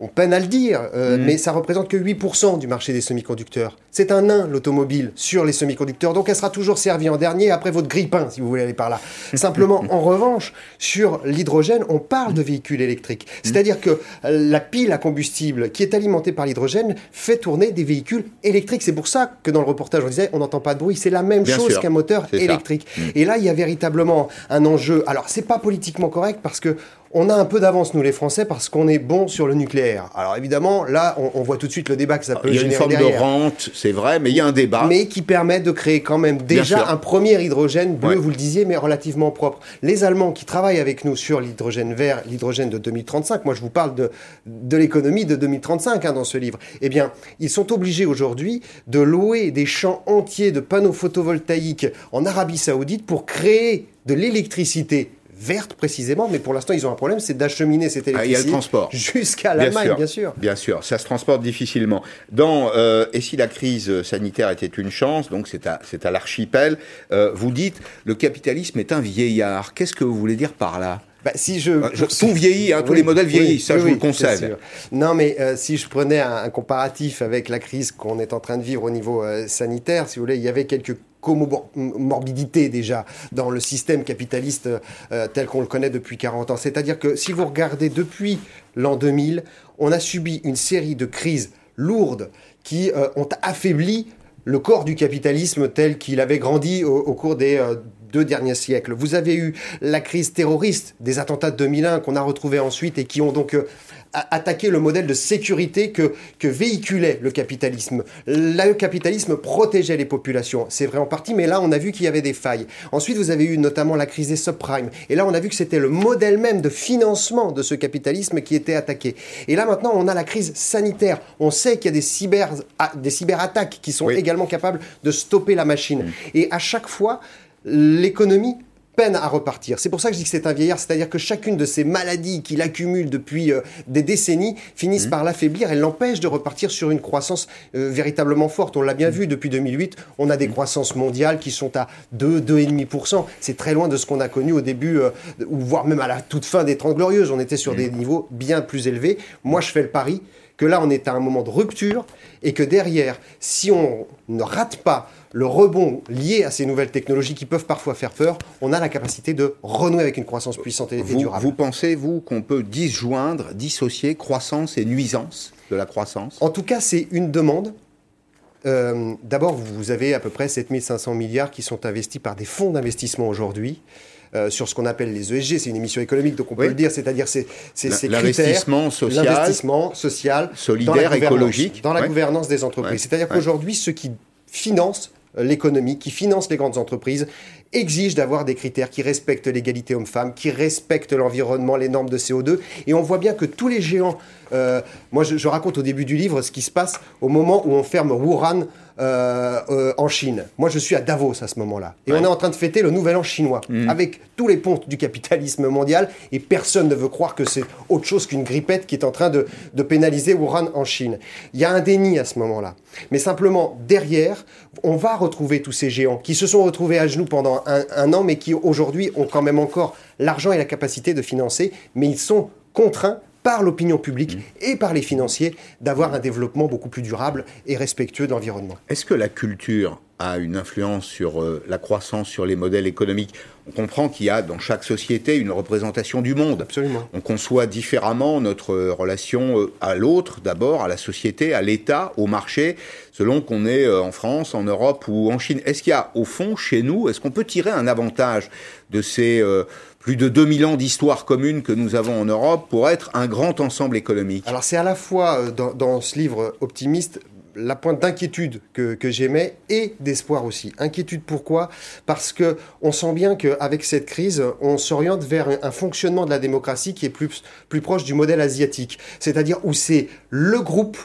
on peine à le dire, euh, Mhm. mais ça représente que 8% du marché des semi-conducteurs. C'est un nain, l'automobile, sur les semi-conducteurs. Donc, elle sera toujours servie en dernier après votre grille-pain, si vous voulez aller par là. Simplement, en revanche, sur l'hydrogène, on parle de véhicules électriques. C'est-à-dire que euh, la pile à combustible qui est alimentée par l'hydrogène fait tourner des véhicules électriques. C'est pour ça que dans le reportage, on disait, on n'entend pas de bruit. C'est la même Bien chose qu'un moteur électrique. Mm. Et là, il y a véritablement un enjeu. Alors, c'est pas politiquement correct parce que on a un peu d'avance, nous les Français, parce qu'on est bon sur le nucléaire. Alors évidemment, là, on, on voit tout de suite le débat que ça peut Il y a une générer forme derrière. de rente, c'est vrai, mais il y a un débat. Mais qui permet de créer quand même déjà un premier hydrogène bleu, Ouais. vous le disiez, mais relativement propre. Les Allemands qui travaillent avec nous sur l'hydrogène vert, l'hydrogène de 2035, moi je vous parle de, de l'économie de 2035 hein, dans ce livre, eh bien, ils sont obligés aujourd'hui de louer des champs entiers de panneaux photovoltaïques en Arabie Saoudite pour créer de l'électricité verte précisément, mais pour l'instant ils ont un problème, c'est d'acheminer cette Ah, il y a électricité le transport. jusqu'à l'Allemagne, bien sûr. Bien sûr, ça se transporte difficilement. Dans euh, Et si la crise sanitaire était une chance, donc c'est à, à l'archipel, euh, vous dites le capitalisme est un vieillard. Qu'est-ce que vous voulez dire par là? Bah, si je, Euh, je- tout vieillit, hein, tous les modèles oui, vieillissent, ça oui, je vous le sûr. Non, mais euh, si je prenais un, un comparatif avec la crise qu'on est en train de vivre au niveau euh, sanitaire, si vous voulez, il y avait quelques comorbidités déjà dans le système capitaliste euh, tel qu'on le connaît depuis 40 ans. C'est-à-dire que si vous regardez depuis l'an 2000, on a subi une série de crises lourdes qui euh, ont affaibli le corps du capitalisme tel qu'il avait grandi au, cours des euh, deux derniers siècles. Vous avez eu la crise terroriste des attentats de 2001 qu'on a retrouvé ensuite et qui ont donc a- attaqué le modèle de sécurité que, que véhiculait le capitalisme. Le capitalisme protégeait les populations, c'est vrai en partie, mais là on a vu qu'il y avait des failles. Ensuite vous avez eu notamment la crise des subprimes, et là on a vu que c'était le modèle même de financement de ce capitalisme qui était attaqué. Et là maintenant on a la crise sanitaire, on sait qu'il y a des, cyber, ah, des cyberattaques qui sont également capables de stopper la machine. Et à chaque fois, l'économie peine à repartir. C'est pour ça que je dis que c'est un vieillard, c'est-à-dire que chacune de ces maladies qu'il accumule depuis euh, des décennies finissent par l'affaiblir et l'empêchent de repartir sur une croissance euh, véritablement forte. On l'a bien vu depuis 2008, on a des croissances mondiales qui sont à 2, 2,5%. C'est très loin de ce qu'on a connu au début, euh, ou voire même à la toute fin des 30 Glorieuses. On était sur des niveaux bien plus élevés. Moi, je fais le pari que là, on est à un moment de rupture et que derrière, si on ne rate pas le rebond lié à ces nouvelles technologies qui peuvent parfois faire peur, on a la capacité de renouer avec une croissance puissante et, et Vous, durable. vous pensez, vous, qu'on peut disjoindre, dissocier croissance et nuisance de la croissance? En tout cas, c'est une demande. Euh, D'abord, vous avez à peu près 7500 milliards qui sont investis par des fonds d'investissement aujourd'hui. euh, sur ce qu'on appelle les ESG, c'est une émission économique, donc on peut Oui. le dire, c'est-à-dire c'est l'investissement social, l'investissement social, solidaire, dans écologique. dans la Ouais. gouvernance des entreprises. Ouais. C'est-à-dire Ouais. qu'aujourd'hui, ceux qui financent l'économie, qui financent les grandes entreprises, exigent d'avoir des critères qui respectent l'égalité homme-femme, qui respectent l'environnement, les normes de CO2. Et on voit bien que tous les géants, euh, moi je, je raconte au début du livre ce qui se passe au moment où on ferme Wuhan euh, euh, en Chine. Moi je suis à Davos à ce moment-là. Et Ouais. on est en train de fêter le nouvel an chinois, Mhm. avec tous les ponts du capitalisme mondial, et personne ne veut croire que c'est autre chose qu'une grippette qui est en train de, de pénaliser Wuhan en Chine. Il y a un déni à ce moment-là. Mais simplement, derrière, on va retrouver tous ces géants qui se sont retrouvés à genoux pendant un, un an, mais qui aujourd'hui ont quand même encore l'argent et la capacité de financer, mais ils sont contraints par l'opinion publique et par les financiers d'avoir un développement beaucoup plus durable et respectueux de l'environnement. Est-ce que la culture a une influence sur euh, la croissance, sur les modèles économiques? On comprend qu'il y a dans chaque société une représentation du monde. Absolument. On conçoit différemment notre euh, relation euh, à l'autre, d'abord, à la société, à l'État, au marché, selon qu'on est en France, en Europe ou en Chine. Est-ce qu'il y a, au fond, chez nous, est-ce qu'on peut tirer un avantage de ces, euh, plus de 2000 ans d'histoire commune que nous avons en Europe pour être un grand ensemble économique Alors c'est à la fois euh, dans, dans ce livre optimiste la pointe d'inquiétude que, que j'aimais et d'espoir aussi. Inquiétude pourquoi? Parce que on sent bien qu'avec cette crise, on s'oriente vers un, un fonctionnement de la démocratie qui est plus, plus proche du modèle asiatique. C'est-à-dire où c'est le groupe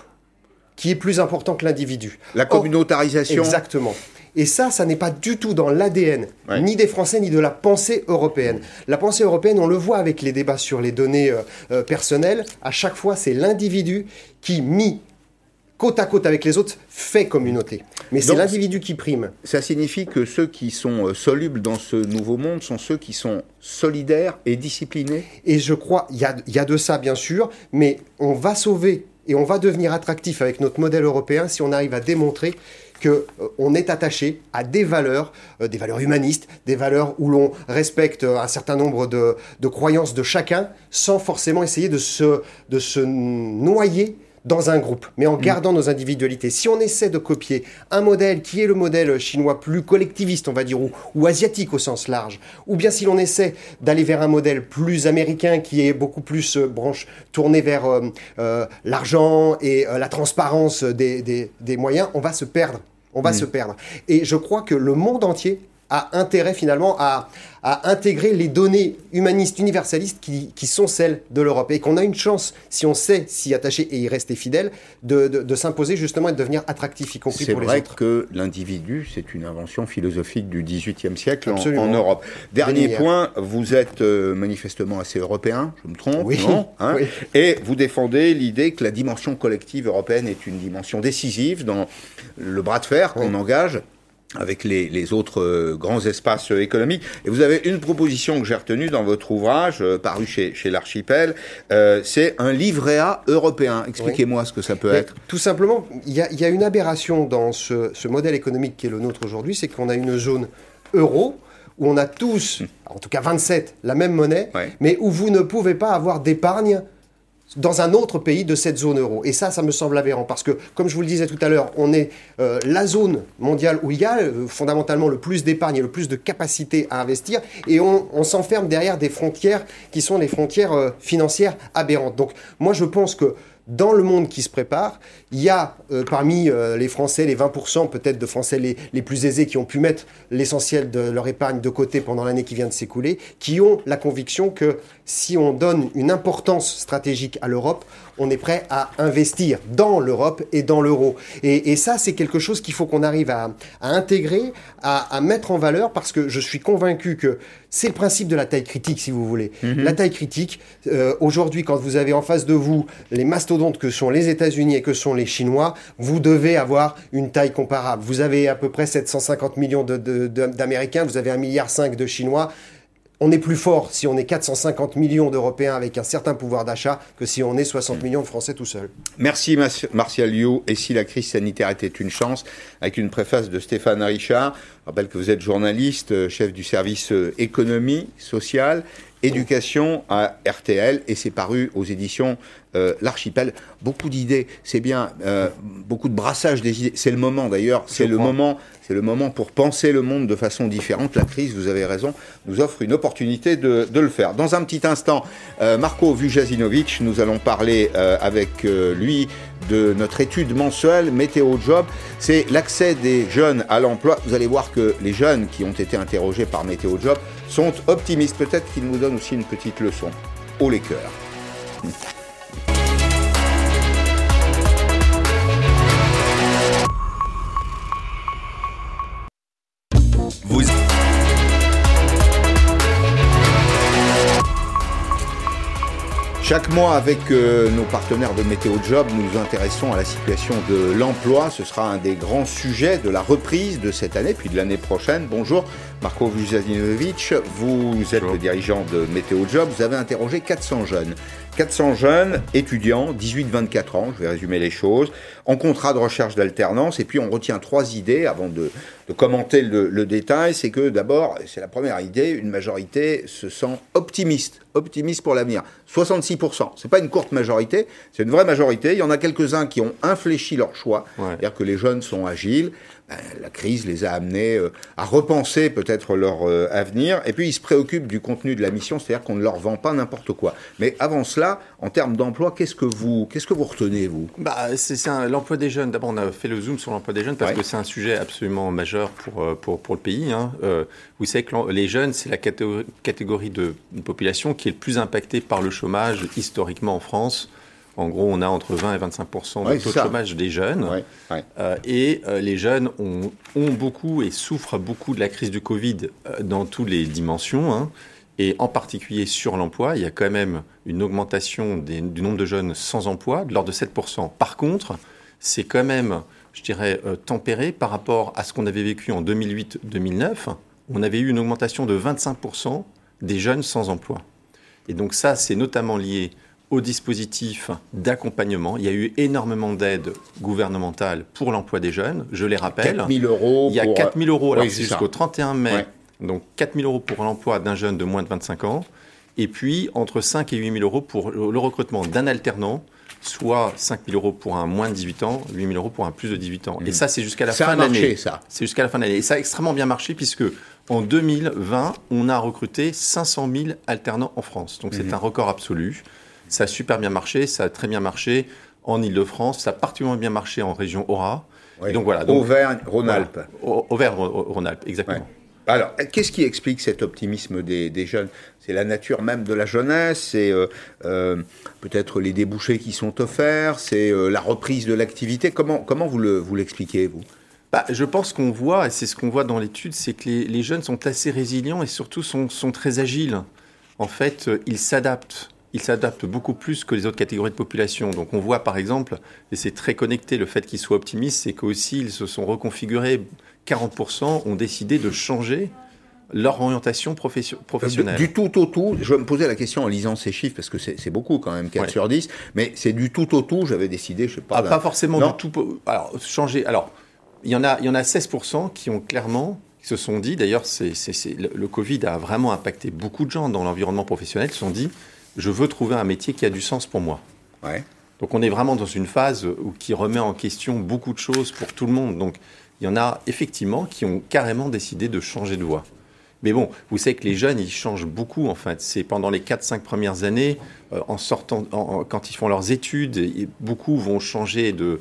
qui est plus important que l'individu. La communautarisation. Or, exactement. Et ça, ça n'est pas du tout dans l'ADN, ouais. ni des Français, ni de la pensée européenne. La pensée européenne, on le voit avec les débats sur les données euh, euh, personnelles, à chaque fois, c'est l'individu qui, mis côte à côte avec les autres, fait communauté. Mais c'est l'individu qui prime. Ça signifie que ceux qui sont euh, solubles dans ce nouveau monde sont ceux qui sont solidaires et disciplinés? Et je crois, il y a, y a de ça, bien sûr, mais on va sauver et on va devenir attractif avec notre modèle européen si on arrive à démontrer qu'on euh, est attaché à des valeurs, euh, des valeurs humanistes, des valeurs où l'on respecte euh, un certain nombre de, croyances de chacun, sans forcément essayer de se noyer dans un groupe, mais en gardant mmh. nos individualités. Si on essaie de copier un modèle qui est le modèle chinois plus collectiviste, on va dire, ou, ou asiatique au sens large, ou bien si l'on essaie d'aller vers un modèle plus américain qui est beaucoup plus euh, branche tourné vers euh, euh, l'argent et la transparence des, des, des, moyens, on va se perdre. On va mmh. se perdre. Et je crois que le monde entier a intérêt finalement à, à intégrer les données humanistes, universalistes qui, qui sont celles de l'Europe. Et qu'on a une chance, si on sait s'y attacher et y rester fidèle, de, de, de s'imposer justement et de devenir attractif, y compris pour les autres. C'est vrai que l'individu, c'est une invention philosophique du XVIIIe siècle en, en, Europe. Dernier point, vous êtes euh, manifestement assez européen, je me trompe, oui. non hein oui. Et vous défendez l'idée que la dimension collective européenne est une dimension décisive dans le bras de fer qu'on oui. engage avec les, les autres euh, grands espaces euh, économiques. Et vous avez une proposition que j'ai retenue dans votre ouvrage, euh, paru chez, chez l'Archipel, euh, c'est un livret A européen. Expliquez-moi oui. ce que ça peut Mais être. Tout simplement, il y, y, a une aberration dans ce, ce modèle économique qui est le nôtre aujourd'hui, c'est qu'on a une zone euro où on a tous, en tout cas 27, la même monnaie, ouais. mais où vous ne pouvez pas avoir d'épargne dans un autre pays de cette zone euro. Et ça, ça me semble aberrant, parce que, comme je vous le disais tout à l'heure, on est euh, la zone mondiale où il y a euh, fondamentalement le plus d'épargne et le plus de capacité à investir, et on, s'enferme derrière des frontières qui sont des frontières euh, financières aberrantes. Donc moi, je pense que dans le monde qui se prépare, il y a euh, parmi euh, les Français, les 20% peut-être de Français les, les, plus aisés qui ont pu mettre l'essentiel de leur épargne de côté pendant l'année qui vient de s'écouler, qui ont la conviction que si on donne une importance stratégique à l'Europe, on est prêt à investir dans l'Europe et dans l'euro. Et, et, ça, c'est quelque chose qu'il faut qu'on arrive à, à intégrer, à, à, mettre en valeur, parce que je suis convaincu que c'est le principe de la taille critique, si vous voulez. Mm -hmm. La taille critique, euh, aujourd'hui, quand vous avez en face de vous les mastodontes que sont les États-Unis et que sont les Chinois, vous devez avoir une taille comparable. Vous avez à peu près 750 millions d'Américains, vous avez 1,5 milliard de Chinois on est plus fort si on est 450 millions d'Européens avec un certain pouvoir d'achat que si on est 60 millions de Français tout seul. Merci Martial Liu. Et si la crise sanitaire était une chance, avec une préface de Stéphane Richard, je rappelle que vous êtes journaliste, chef du service économie sociale, éducation à RTL et c'est paru aux éditions euh, L'Archipel. Beaucoup d'idées, c'est bien, euh, beaucoup de brassage des idées. C'est le moment d'ailleurs, c'est le moment, c'est le moment pour penser le monde de façon différente. La crise, vous avez raison, nous offre une opportunité de, de le faire. Dans un petit instant, euh, Marco Vujasinovic, nous allons parler avec lui de notre étude mensuelle Météo Job. C'est l'accès des jeunes à l'emploi. Vous allez voir que les jeunes qui ont été interrogés par Météo Job sont optimistes. Peut-être qu'ils nous donnent aussi une petite leçon. Haut les cœurs. Chaque mois, avec euh, nos partenaires de Météo Job, nous nous intéressons à la situation de l'emploi. Ce sera un des grands sujets de la reprise de cette année, puis de l'année prochaine. Bonjour, Marco Vujasinovic. Vous êtes Bonjour. le dirigeant de Météo Job. Vous avez interrogé 400 jeunes. 400 jeunes étudiants, 18-24 ans, je vais résumer les choses, en contrat de recherche d'alternance. Et puis on retient trois idées avant de, de commenter le, le détail. C'est que d'abord, c'est la première idée, une majorité se sent optimiste, optimiste pour l'avenir. 66%. C'est pas une courte majorité, c'est une vraie majorité. Il y en a quelques-uns qui ont infléchi leur choix, ouais. c'est-à-dire que les jeunes sont agiles. Ben, la crise les a amenés euh, à repenser peut-être leur euh, avenir. Et puis ils se préoccupent du contenu de la mission, c'est-à-dire qu'on ne leur vend pas n'importe quoi. Mais avant cela, en termes d'emploi, qu'est-ce que vous, qu'est-ce que vous retenez vous? Bah, c'est, l'emploi des jeunes. D'abord, on a fait le zoom sur l'emploi des jeunes parce que c'est un sujet absolument majeur pour euh, pour, pour le pays. Hein. vous savez que les jeunes, c'est la catégorie, catégorie de population qui est le plus impactée par le chômage historiquement en France. En gros, on a entre 20 et 25% de taux de chômage des jeunes. Euh, et euh, les jeunes ont, beaucoup et souffrent beaucoup de la crise du Covid euh, dans toutes les dimensions. Hein. Et en particulier sur l'emploi, il y a quand même une augmentation du nombre de jeunes sans emploi de l'ordre de 7% Par contre, c'est quand même, je dirais, tempéré par rapport à ce qu'on avait vécu en 2008-2009. On avait eu une augmentation de 25% des jeunes sans emploi. Et donc ça, c'est notamment lié au dispositif d'accompagnement. Il y a eu énormément d'aides gouvernementales pour l'emploi des jeunes, je les rappelle. 4 000 euros. Il y a 4 000 euros, alors c'est jusqu'au 31 mai, donc 4 000 euros pour l'emploi d'un jeune de moins de 25 ans, et puis entre 5 et 8 000 euros pour le recrutement d'un alternant, soit 5 000 euros pour un moins de 18 ans, 8 000 euros pour un plus de 18 ans. Et mmh. ça, c'est jusqu'à la fin de l'année. ça. C'est jusqu'à la fin de l'année. Et ça a extrêmement bien marché puisque en 2020, on a recruté 500 000 alternants en France. Donc c'est mmh. un record absolu. Ça a super bien marché, ça a très bien marché en Ile-de-France, ça a particulièrement bien marché en région Aura. donc voilà. Auvergne-Rhône-Alpes. Auvergne-Rhône-Alpes, exactement. Alors, qu'est-ce qui explique cet optimisme des, jeunes? C'est la nature même de la jeunesse, c'est euh, euh, peut-être les débouchés qui sont offerts, c'est euh, la reprise de l'activité. Comment, comment vous l'expliquez, vous, bah, Je pense qu'on voit, et c'est ce qu'on voit dans l'étude, c'est que les, jeunes sont assez résilients et surtout sont, sont très agiles. En fait, ils s'adaptent il s'adapte beaucoup plus que les autres catégories de population. Donc on voit par exemple, et c'est très connecté, le fait qu'ils soient optimistes, c'est qu'aussi ils se sont reconfigurés, 40% ont décidé de changer leur orientation professionnelle. Du, tout au tout, je vais me poser la question en lisant ces chiffres, parce que c'est beaucoup quand même, 4 sur 10, mais c'est du tout au tout, j'avais décidé, je sais pas. Ah, pas forcément du tout. Alors, changer. Alors, il y en a, il y en a 16% qui ont clairement qui se sont dit, d'ailleurs, le Covid a vraiment impacté beaucoup de gens dans l'environnement professionnel, se sont dit, je veux trouver un métier qui a du sens pour moi. Donc on est vraiment dans une phase où, qui remet en question beaucoup de choses pour tout le monde. Donc il y en a effectivement qui ont carrément décidé de changer de voie. Mais bon, vous savez que les jeunes, ils changent beaucoup en fait. C'est pendant les 4-5 premières années, euh, en sortant, quand ils font leurs études, beaucoup vont changer de,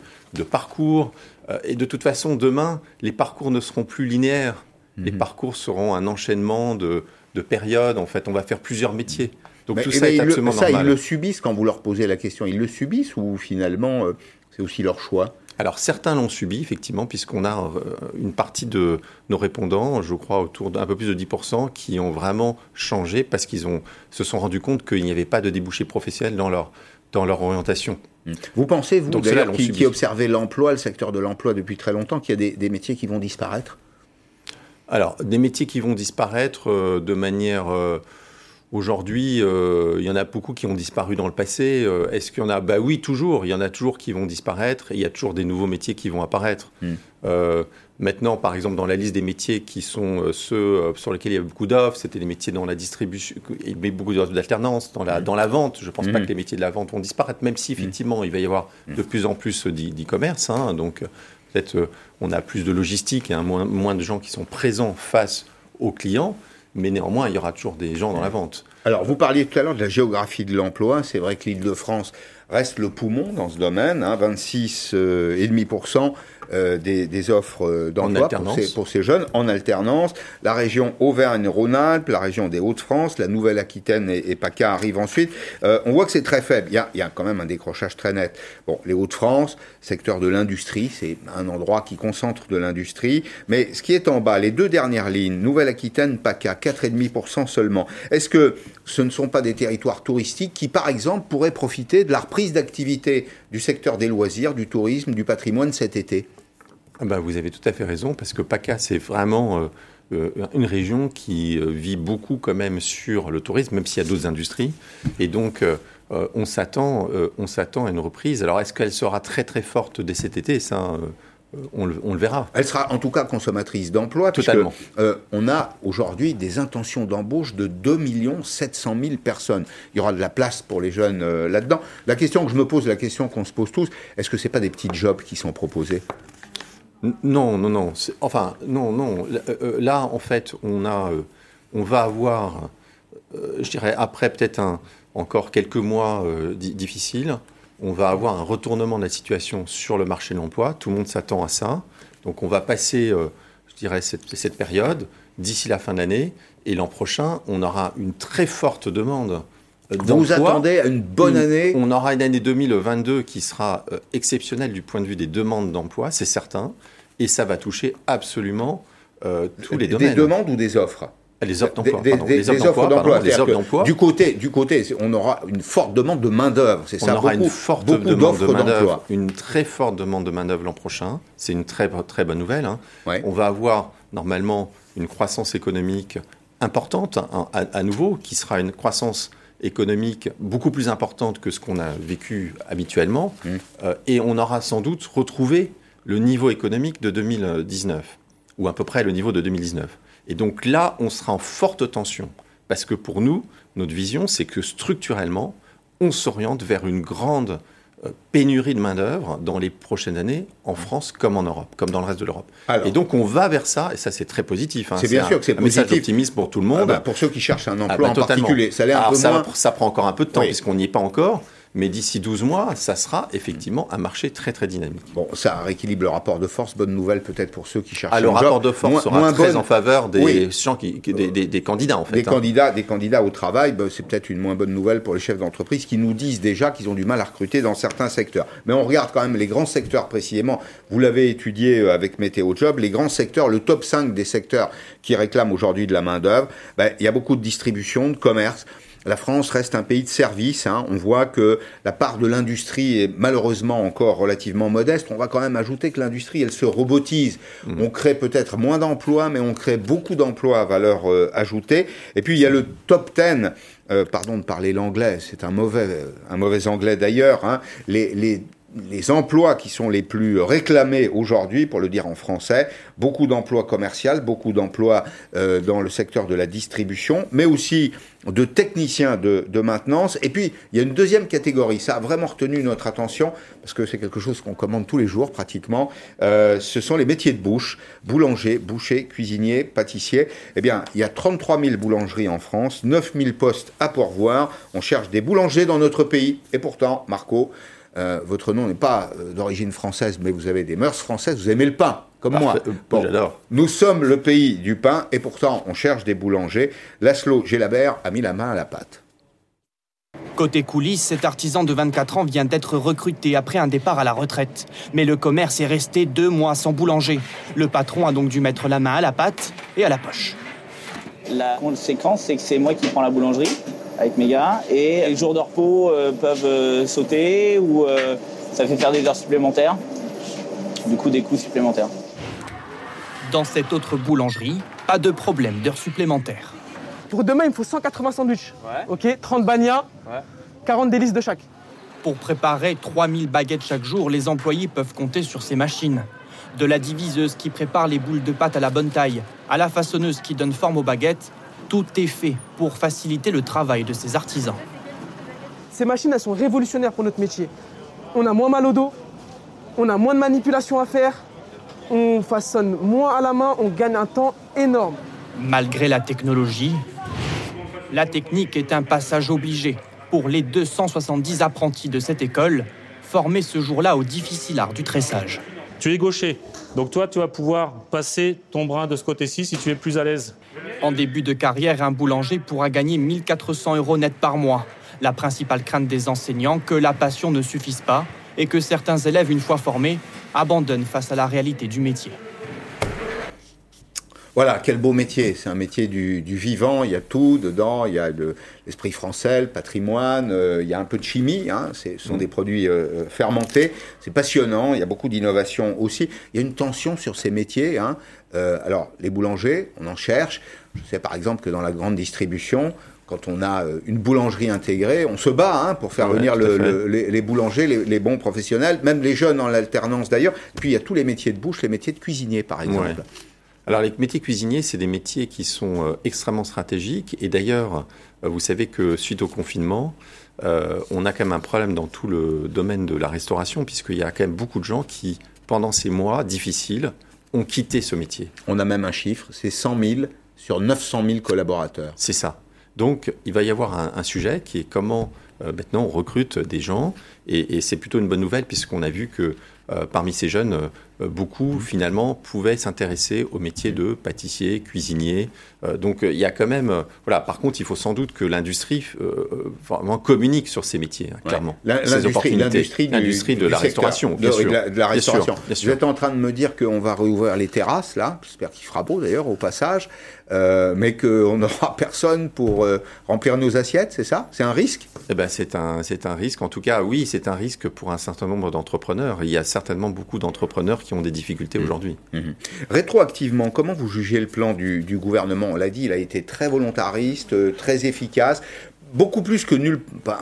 parcours. Euh, et de toute façon, demain, les parcours ne seront plus linéaires. Les mhm. parcours seront un enchaînement de, de périodes. En fait, on va faire plusieurs métiers. Donc tout eh ça est ben, absolument ça, ils le subissent quand vous leur posez la question. Ils le subissent ou finalement euh, c'est aussi leur choix? Alors certains l'ont subi, effectivement, puisqu'on a euh, une partie de nos répondants, je crois autour d'un peu plus de 10%, qui ont vraiment changé parce qu'ils se sont rendus compte qu'il n'y avait pas de débouché professionnel dans leur, dans leur orientation. Mmh. Vous pensez, vous, d'ailleurs, qui, observez l'emploi, le secteur de l'emploi depuis très longtemps, qu'il y a des, métiers qui vont disparaître? Alors, des métiers qui vont disparaître euh, de manière... Aujourd'hui, euh, il y en a beaucoup qui ont disparu dans le passé. Euh, est-ce qu'il y en a? Bah oui, toujours. Il y en a toujours qui vont disparaître. Et il y a toujours des nouveaux métiers qui vont apparaître. Hmm. Euh, maintenant, par exemple, dans la liste des métiers qui sont ceux sur lesquels il y a beaucoup d'offres, c'était les métiers dans la distribution, il y a beaucoup d'alternance, dans la, hmm. dans la vente. Je ne pense pas hmm. que les métiers de la vente vont disparaître, même si effectivement il va y avoir de plus en plus d'e-commerce. Hein. donc peut-être on a plus de logistique, et hein, moins, de gens qui sont présents face aux clients mais néanmoins, il y aura toujours des gens dans la vente. Alors, vous parliez tout à l'heure de la géographie de l'emploi. C'est vrai que l'île de France reste le poumon dans ce domaine, hein, 26,5% euh, des, offres euh, d'emploi pour ces, jeunes en alternance. La région Auvergne-Rhône-Alpes, la région des Hauts-de-France, la Nouvelle-Aquitaine et, PACA arrivent ensuite. Euh, on voit que c'est très faible. Il y, a, il y, a, quand même un décrochage très net. Bon, les Hauts-de-France, secteur de l'industrie, c'est un endroit qui concentre de l'industrie. Mais ce qui est en bas, les deux dernières lignes, Nouvelle-Aquitaine, PACA, 4,5% seulement. Est-ce que ce ne sont pas des territoires touristiques qui, par exemple, pourraient profiter de la reprise d'activité du secteur des loisirs, du tourisme, du patrimoine cet été? Bah, vous avez tout à fait raison, parce que PACA, c'est vraiment euh, euh, une région qui euh, vit beaucoup quand même sur le tourisme, même s'il y a d'autres industries. Et donc, on s'attend on s'attend à une reprise. Alors, est-ce qu'elle sera très très forte dès cet été? Ça, on le, on le, verra. Elle sera en tout cas consommatrice d'emplois. Totalement. on a aujourd'hui des intentions d'embauche de 2 700 000 personnes. Il y aura de la place pour les jeunes là-dedans. La question que je me pose, la question qu'on se pose tous, est-ce que ce n'est pas des petits jobs qui sont proposés? Non, non, non. Enfin, non, non. Là, en fait, on, a, on va avoir, je dirais, après peut-être encore quelques mois difficiles, on va avoir un retournement de la situation sur le marché de l'emploi. Tout le monde s'attend à ça. Donc on va passer, je dirais, cette, cette période d'ici la fin de l'année. Et l'an prochain, on aura une très forte demande vous attendez à une bonne année On aura une année 2022 qui sera euh, exceptionnelle du point de vue des demandes d'emploi, c'est certain, et ça va toucher absolument euh, tous les domaines. Des demandes ou des offres? Les offres d'emploi. Des, des, offres d'emploi. Du côté, du côté, on aura une forte demande de main d'œuvre. C'est ça. On aura une forte demande de main d'œuvre, une très forte demande de main d'œuvre l'an prochain. C'est une très très bonne nouvelle. Hein. On va avoir normalement une croissance économique importante hein, à, nouveau, qui sera une croissance économique beaucoup plus importante que ce qu'on a vécu habituellement, mmh. euh, et on aura sans doute retrouvé le niveau économique de 2019, ou à peu près le niveau de 2019. Et donc là, on sera en forte tension, parce que pour nous, notre vision, c'est que structurellement, on s'oriente vers une grande pénurie de main-d'œuvre dans les prochaines années en France comme en Europe, comme dans le reste de l'Europe. Et donc on va vers ça, et ça c'est très positif. Hein. c'est bien sûr que c'est positif. message d'optimisme pour tout le monde. Ah bah, pour ceux qui cherchent un emploi ah bah, en particulier. Ça, a un peu ça, ça, prend encore un peu de temps puisqu'on n'y est pas encore. Mais d'ici 12 mois, ça sera effectivement un marché très très dynamique. Bon, ça rééquilibre le rapport de force. Bonne nouvelle peut-être pour ceux qui cherchent ah, le rapport de force sera très en faveur des, qui, des, candidats en fait. Des, hein. candidats, des candidats au travail, bah, c'est peut-être une moins bonne nouvelle pour les chefs d'entreprise qui nous disent déjà qu'ils ont du mal à recruter dans certains secteurs. Mais on regarde quand même les grands secteurs précisément. Vous l'avez étudié euh, avec Météo Job, les grands secteurs, le top 5 des secteurs qui réclament aujourd'hui de la main-d'œuvre. Ben, il y a beaucoup de distribution, de commerce la France reste un pays de service. Hein. On voit que la part de l'industrie est malheureusement encore relativement modeste. On va quand même ajouter que l'industrie, elle se robotise. Mmh. On crée peut-être moins d'emplois, mais on crée beaucoup d'emplois à valeur euh, ajoutée. Et puis il y a le top 10. Euh, pardon de parler l'anglais, c'est un mauvais, un mauvais anglais d'ailleurs. Hein. Les, les les emplois qui sont les plus réclamés aujourd'hui, pour le dire en français, beaucoup d'emplois commerciaux, beaucoup d'emplois euh, dans le secteur de la distribution, mais aussi de techniciens de, maintenance. Et puis, il y a une deuxième catégorie, ça a vraiment retenu notre attention, parce que c'est quelque chose qu'on commande tous les jours pratiquement, euh, ce sont les métiers de bouche, boulanger, boucher, cuisinier, pâtissier. Eh bien, il y a 33 000 boulangeries en France, 9 000 postes à pourvoir, on cherche des boulangers dans notre pays, et pourtant, Marco, euh, votre nom n'est pas euh, d'origine française, mais vous avez des mœurs françaises, vous aimez le pain, comme moi. Bon, J'adore. Nous sommes le pays du pain, et pourtant on cherche des boulangers. Laszlo Gélabert a mis la main à la pâte. Côté coulisses, cet artisan de 24 ans vient d'être recruté après un départ à la retraite. Mais le commerce est resté deux mois sans boulanger. Le patron a donc dû mettre la main à la pâte et à la poche. La conséquence, c'est que c'est moi qui prends la boulangerie avec mes gars. Et les jours de repos euh, peuvent euh, sauter ou euh, ça fait faire des heures supplémentaires. Du coup, des coûts supplémentaires. Dans cette autre boulangerie, pas de problème d'heures supplémentaires. Pour demain, il me faut 180 sandwichs. Ok, 30 bagnats, 40 délices de chaque. Pour préparer 3000 baguettes chaque jour, les employés peuvent compter sur ces machines. De la diviseuse qui prépare les boules de pâte à la bonne taille, à la façonneuse qui donne forme aux baguettes, tout est fait pour faciliter le travail de ces artisans. Ces machines, elles sont révolutionnaires pour notre métier. On a moins mal au dos, on a moins de manipulation à faire, on façonne moins à la main, on gagne un temps énorme. Malgré la technologie, la technique est un passage obligé pour les 270 apprentis de cette école, formés ce jour-là au difficile art du tressage. Tu es gaucher, donc toi tu vas pouvoir passer ton brin de ce côté-ci si tu es plus à l'aise. En début de carrière, un boulanger pourra gagner 1400 euros net par mois. La principale crainte des enseignants, que la passion ne suffise pas et que certains élèves, une fois formés, abandonnent face à la réalité du métier. Voilà, quel beau métier. C'est un métier du, vivant, il y a tout dedans, il y a l'esprit français, le patrimoine, euh, il y a un peu de chimie, hein. ce sont mmh. des produits euh, euh, fermentés. C'est passionnant, il y a beaucoup d'innovation aussi. Il y a une tension sur ces métiers. Hein. alors, les boulangers, on en cherche. Je sais par exemple que dans la grande distribution, quand on a une boulangerie intégrée, on se bat hein, pour faire venir les, boulangers, les, bons professionnels, même les jeunes en alternance d'ailleurs. Puis il y a tous les métiers de bouche, les métiers de cuisinier par exemple. Alors les métiers cuisiniers, c'est des métiers qui sont euh, extrêmement stratégiques. Et d'ailleurs, euh, vous savez que suite au confinement, euh, on a quand même un problème dans tout le domaine de la restauration, puisqu'il y a quand même beaucoup de gens qui pendant ces mois difficiles, ont quitté ce métier. On a même un chiffre, c'est 100 000 sur 900 000 collaborateurs. C'est ça. Donc, il va y avoir un, un sujet qui est comment euh, maintenant on recrute des gens, et, et c'est plutôt une bonne nouvelle puisqu'on a vu que euh, parmi ces jeunes, beaucoup finalement pouvaient s'intéresser au métier de pâtissier, cuisinier. Euh, donc il y a quand même, voilà. Par contre, il faut sans doute que l'industrie vraiment communique sur ces métiers, hein, clairement. L'industrie, l'industrie de la restauration, bien sûr. De la, restauration. Vous êtes en train de me dire qu'on va rouvrir les terrasses là. J'espère qu'il fera beau d'ailleurs au passage, mais qu'on n'aura personne pour remplir nos assiettes, c'est ça? C'est un risque? Eh ben, c'est un, c'est un risque. En tout cas, oui, c'est un risque pour un certain nombre d'entrepreneurs. Il y a certainement beaucoup d'entrepreneurs qui ont des difficultés mmh. aujourd'hui. Mmh. Rétroactivement, comment vous jugez le plan du, gouvernement? On l'a dit, il a été très volontariste, euh, très efficace beaucoup plus que nul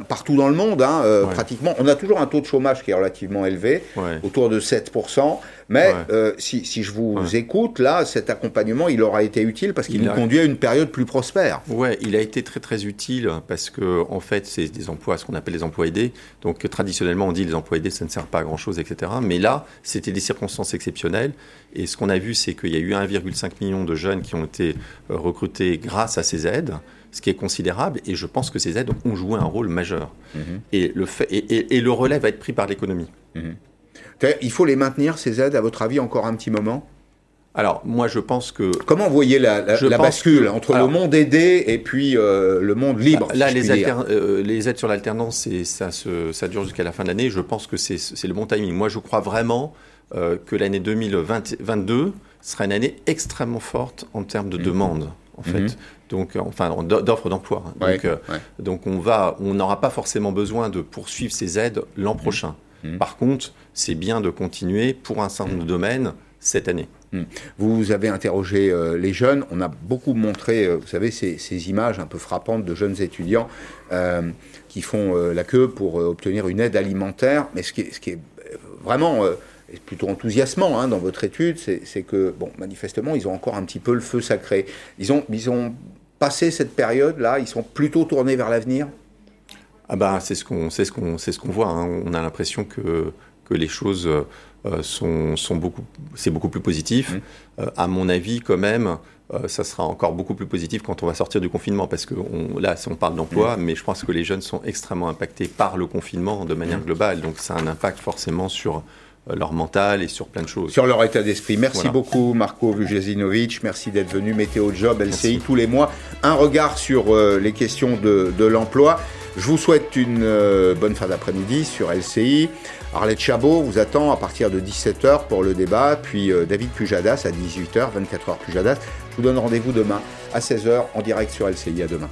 partout dans le monde, hein, euh, pratiquement. On a toujours un taux de chômage qui est relativement élevé, autour de 7%. Mais euh, si, si, je vous écoute, là, cet accompagnement, il aura été utile parce qu'il nous conduit à une période plus prospère. Oui, il a été très très utile parce que en fait, c'est des emplois, ce qu'on appelle les emplois aidés. Donc traditionnellement, on dit les emplois aidés, ça ne sert pas à grand chose, etc. Mais là, c'était des circonstances exceptionnelles. Et ce qu'on a vu, c'est qu'il y a eu 1,5 million de jeunes qui ont été euh, recrutés grâce à ces aides ce qui est considérable, et je pense que ces aides ont joué un rôle majeur. Mhm. Et, le fait, et, le relais va être pris par l'économie. Mhm. Il faut les maintenir, ces aides, à votre avis, encore un petit moment? Alors, moi, je pense que. Comment vous voyez la, bascule entre le monde aidé et puis euh, le monde libre Là, les, euh, les, aides sur l'alternance, ça, ça dure jusqu'à la fin de l'année. Je pense que c'est le bon timing. Moi, je crois vraiment euh, que l'année 2022 sera une année extrêmement forte en termes de mhm. demande en fait. Mhm. Donc, enfin, d'offres d'emploi. donc, euh, donc, on va, on n'aura pas forcément besoin de poursuivre ces aides l'an mhm. prochain. Mhm. Par contre, c'est bien de continuer pour un certain nombre de domaines cette année. Vous avez interrogé euh, les jeunes. On a beaucoup montré, euh, vous savez, ces, ces, images un peu frappantes de jeunes étudiants qui font la queue pour obtenir une aide alimentaire. Mais ce qui est, ce qui est vraiment plutôt enthousiasmant hein, dans votre étude, c'est que, bon, manifestement, ils ont encore un petit peu le feu sacré. Ils ont, ils ont passé cette période-là, ils sont plutôt tournés vers l'avenir? Ah ben, c'est ce qu'on ce qu'on ce qu'on voit. Hein. On a l'impression que, que les choses euh, sont, sont beaucoup c'est beaucoup plus positif. Mmh. Euh, à mon avis, quand même, euh, ça sera encore beaucoup plus positif quand on va sortir du confinement, parce que on, là, on parle d'emploi, mmh. mais je pense que les jeunes sont extrêmement impactés par le confinement de manière mmh. globale, donc ça a un impact forcément sur leur mental et sur plein de choses. Sur leur état d'esprit. Merci beaucoup Marco Vujezinovic, merci d'être venu. Météo Job, LCI tous les mois. Un regard sur euh, les questions de, de l'emploi. Je vous souhaite une euh, bonne fin d'après-midi sur LCI. Arlette Chabot vous attend à partir de 17h pour le débat, puis David Pujadas à 18h, 24h Pujadas. Je vous donne rendez-vous demain à 16h en direct sur LCI. À demain.